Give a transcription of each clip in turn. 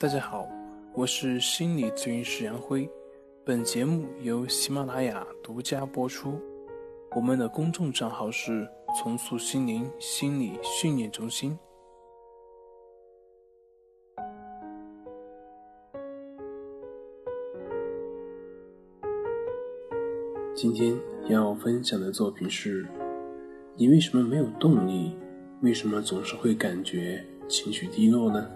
大家好，我是心理咨询师杨辉，本节目由喜马拉雅独家播出。我们的公众账号是“重塑心灵心理训练中心”。今天要分享的作品是：你为什么没有动力？为什么总是会感觉情绪低落呢？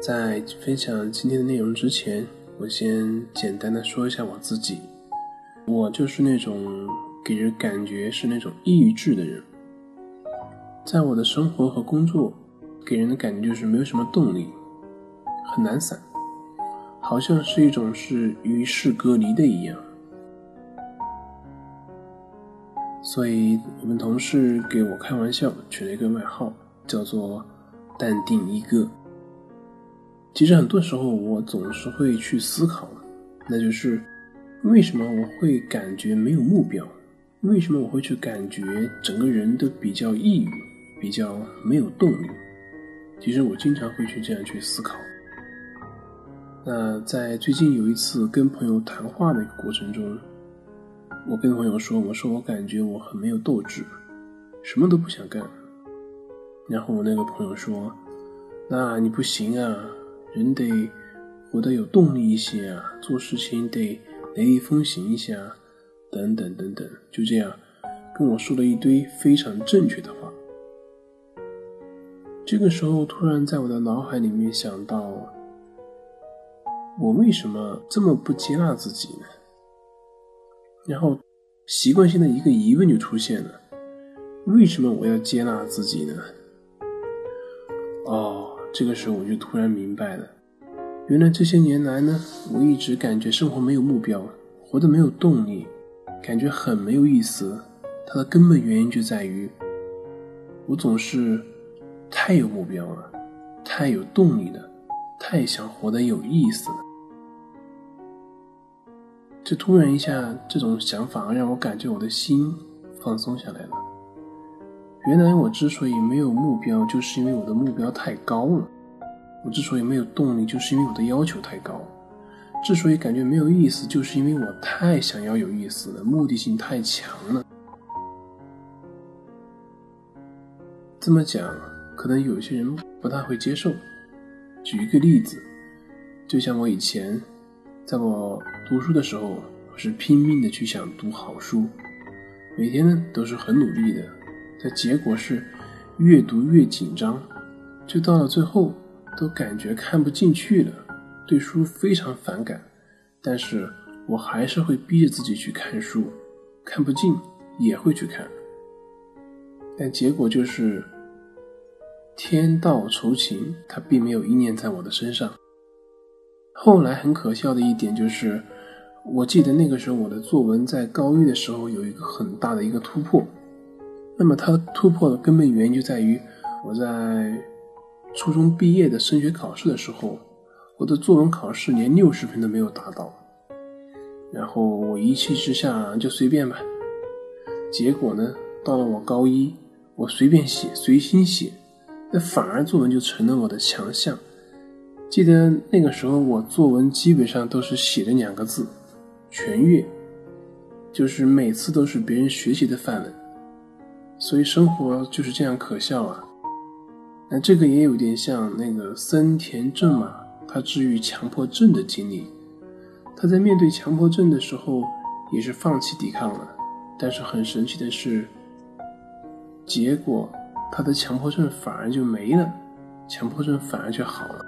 在分享今天的内容之前，我先简单的说一下我自己。我就是那种给人感觉是那种抑郁质的人，在我的生活和工作，给人的感觉就是没有什么动力，很懒散，好像是一种是与世隔离的一样。所以我们同事给我开玩笑取了一个外号，叫做“淡定一哥”。其实很多时候，我总是会去思考，那就是为什么我会感觉没有目标？为什么我会去感觉整个人都比较抑郁，比较没有动力？其实我经常会去这样去思考。那在最近有一次跟朋友谈话的一个过程中，我跟朋友说：“我说我感觉我很没有斗志，什么都不想干。”然后我那个朋友说：“那你不行啊。”人得活得有动力一些啊，做事情得雷厉风行一下，等等等等，就这样跟我说了一堆非常正确的话。这个时候，突然在我的脑海里面想到，我为什么这么不接纳自己呢？然后习惯性的一个疑问就出现了：为什么我要接纳自己呢？哦。这个时候我就突然明白了，原来这些年来呢，我一直感觉生活没有目标，活得没有动力，感觉很没有意思。它的根本原因就在于，我总是太有目标了，太有动力了，太想活得有意思了。这突然一下，这种想法让我感觉我的心放松下来了。原来我之所以没有目标，就是因为我的目标太高了；我之所以没有动力，就是因为我的要求太高；之所以感觉没有意思，就是因为我太想要有意思了，目的性太强了。这么讲，可能有些人不太会接受。举一个例子，就像我以前，在我读书的时候，我是拼命的去想读好书，每天呢都是很努力的。的结果是，越读越紧张，就到了最后都感觉看不进去了，对书非常反感。但是我还是会逼着自己去看书，看不进也会去看。但结果就是，天道酬勤，它并没有一念在我的身上。后来很可笑的一点就是，我记得那个时候我的作文在高一的时候有一个很大的一个突破。那么它突破的根本原因就在于，我在初中毕业的升学考试的时候，我的作文考试连六十分都没有达到，然后我一气之下就随便吧，结果呢，到了我高一，我随便写随心写，那反而作文就成了我的强项。记得那个时候我作文基本上都是写的两个字，全阅，就是每次都是别人学习的范文。所以生活就是这样可笑啊！那这个也有点像那个森田正马他治愈强迫症的经历。他在面对强迫症的时候也是放弃抵抗了，但是很神奇的是，结果他的强迫症反而就没了，强迫症反而就好了。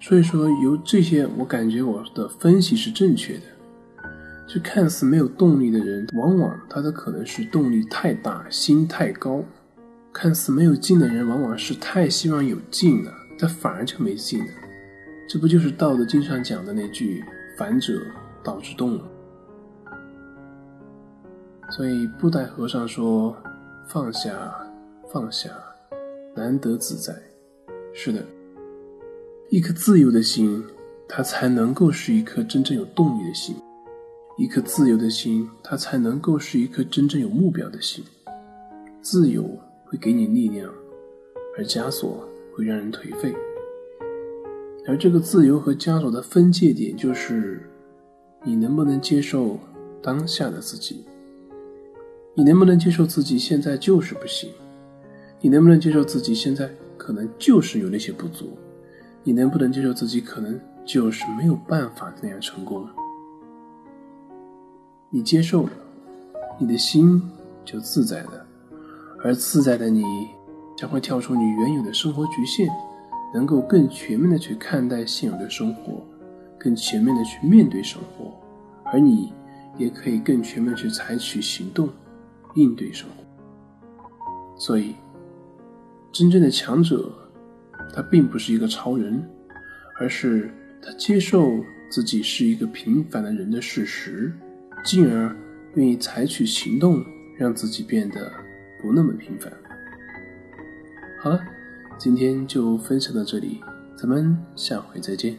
所以说，由这些我感觉我的分析是正确的。就看似没有动力的人，往往他的可能是动力太大，心太高；看似没有劲的人，往往是太希望有劲了，他反而就没劲了。这不就是《道德经》上讲的那句“反者道之动”吗？所以布袋和尚说：“放下，放下，难得自在。”是的，一颗自由的心，它才能够是一颗真正有动力的心。一颗自由的心，它才能够是一颗真正有目标的心。自由会给你力量，而枷锁会让人颓废。而这个自由和枷锁的分界点，就是你能不能接受当下的自己？你能不能接受自己现在就是不行？你能不能接受自己现在可能就是有那些不足？你能不能接受自己可能就是没有办法那样成功？你接受了，你的心就自在了，而自在的你将会跳出你原有的生活局限，能够更全面的去看待现有的生活，更全面的去面对生活，而你也可以更全面去采取行动，应对生活。所以，真正的强者，他并不是一个超人，而是他接受自己是一个平凡的人的事实。进而愿意采取行动，让自己变得不那么平凡。好了，今天就分享到这里，咱们下回再见。